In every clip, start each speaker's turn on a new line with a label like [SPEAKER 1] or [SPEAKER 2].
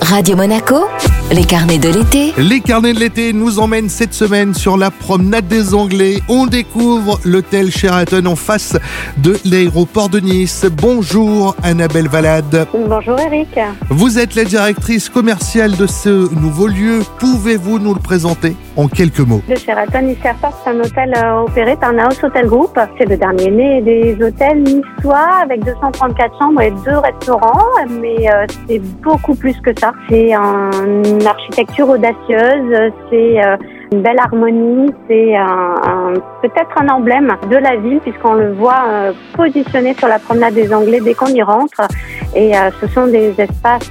[SPEAKER 1] Radio Monaco, les carnets de l'été.
[SPEAKER 2] Les carnets de l'été nous emmènent cette semaine sur la promenade des Anglais. On découvre l'hôtel Sheraton en face de l'aéroport de Nice. Bonjour Annabelle Valade.
[SPEAKER 3] Bonjour Eric.
[SPEAKER 2] Vous êtes la directrice commerciale de ce nouveau lieu. Pouvez-vous nous le présenter en quelques mots?
[SPEAKER 3] Le Sheraton Nice Airport, c'est un hôtel euh, opéré par Naos Hotel Group. C'est le dernier né des hôtels niçois avec 234 chambres et deux restaurants. Mais euh, c'est beaucoup plus que C'est une architecture audacieuse, c'est euh, une belle harmonie, c'est peut-être un emblème de la ville puisqu'on le voit euh, positionné sur la promenade des Anglais dès qu'on y rentre. Et euh, ce sont des espaces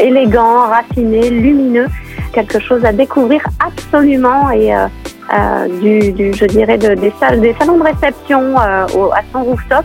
[SPEAKER 3] élégants, raffinés, lumineux, quelque chose à découvrir absolument et euh, du, du- je dirais de- des, salles, des salons de réception euh, au- à son rooftop,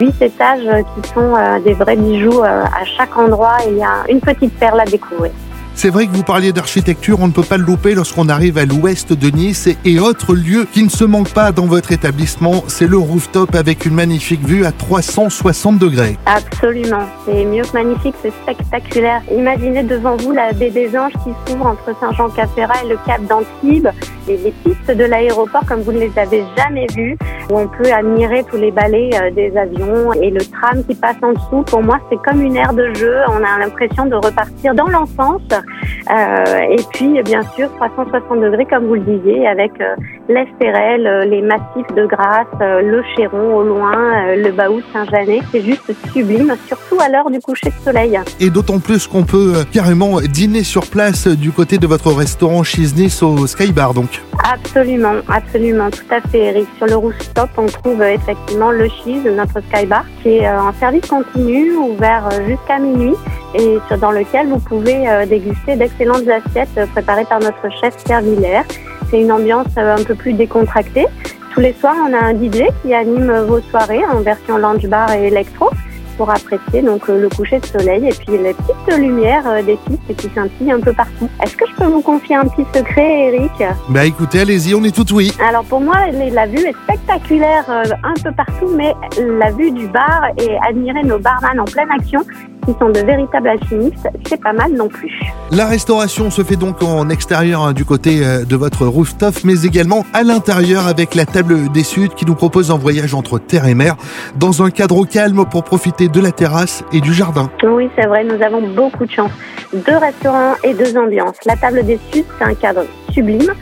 [SPEAKER 3] huit étages qui sont euh, des vrais bijoux à chaque endroit et il y a une petite perle à découvrir.
[SPEAKER 2] C'est vrai que vous parliez d'architecture, on ne peut pas le louper lorsqu'on arrive à l'ouest de Nice et, autre lieu qui ne se manque pas dans votre établissement, c'est le rooftop avec une magnifique vue à 360 degrés.
[SPEAKER 3] Absolument, c'est mieux que magnifique, c'est spectaculaire. Imaginez devant vous la baie des Anges qui s'ouvre entre Saint-Jean-Cap-Ferrat et le Cap d'Antibes, les pistes de l'aéroport comme vous ne les avez jamais vues, où on peut admirer tous les balais euh, des avions et le tram qui passe en dessous. Pour moi, c'est comme une aire de jeu. On a l'impression de repartir dans l'enfance. Euh, et puis, bien sûr, 360 degrés, comme vous le disiez, avec euh, l'Estérel, les massifs de Grasse, euh, le Chéron au loin, euh, le Baou Saint-Janet. C'est juste sublime, surtout à l'heure du coucher de soleil.
[SPEAKER 2] Et d'autant plus qu'on peut euh, carrément dîner sur place du côté de votre restaurant Cheese Nice au Skybar donc.
[SPEAKER 3] Absolument, absolument, tout à fait, Eric. Sur le rooftop, on trouve effectivement le cheese, notre skybar, qui est en service continu, ouvert jusqu'à minuit, et dans lequel vous pouvez déguster d'excellentes assiettes préparées par notre chef Pierre Villers. C'est une ambiance euh, un peu plus décontractée. Tous les soirs, on a un DJ qui anime vos soirées en version lounge bar et électro pour apprécier donc euh, le coucher de soleil et puis les petites lumières euh, des pistes qui scintillent un peu partout. Est-ce que je peux vous confier un petit secret, Eric?
[SPEAKER 2] Bah écoutez, allez-y, on est tout oui.
[SPEAKER 3] alors pour moi, la vue est spectaculaire un peu partout, mais la vue du bar et admirer nos barman en pleine action, qui sont de véritables alchimistes, c'est pas mal non plus.
[SPEAKER 2] La restauration se fait donc en extérieur hein, du côté euh, de votre rooftop, mais également à l'intérieur avec la table des Suds qui nous propose un voyage entre terre et mer dans un cadre calme pour profiter de la terrasse et du jardin.
[SPEAKER 3] Oui, c'est vrai, nous avons beaucoup de chance. Deux restaurants et deux ambiances. La table des Suds, c'est un cadre sublime.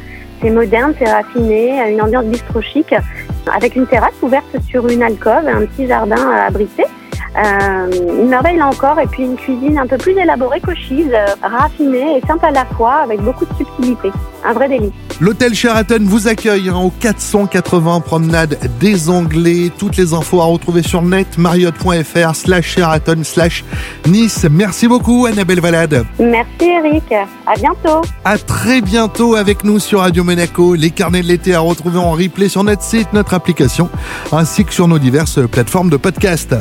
[SPEAKER 3] C'est moderne, c'est raffiné, une ambiance bistro chic, avec une terrasse ouverte sur une alcôve et un petit jardin. Euh, une merveille là encore, et puis une cuisine un peu plus élaborée qu'Auchise, euh, raffinée et simple à la fois, avec beaucoup de subtilité. Un vrai délice.
[SPEAKER 2] L'hôtel Sheraton vous accueille hein, au 480 promenade des Anglais. Toutes les infos à retrouver sur net, marriott.fr slash Sheraton slash Nice. Merci beaucoup Annabelle Valade.
[SPEAKER 3] Merci Eric, à bientôt.
[SPEAKER 2] À très bientôt avec nous sur Radio Monaco. Les carnets de l'été à retrouver en replay sur notre site, notre application, ainsi que sur nos diverses plateformes de podcast.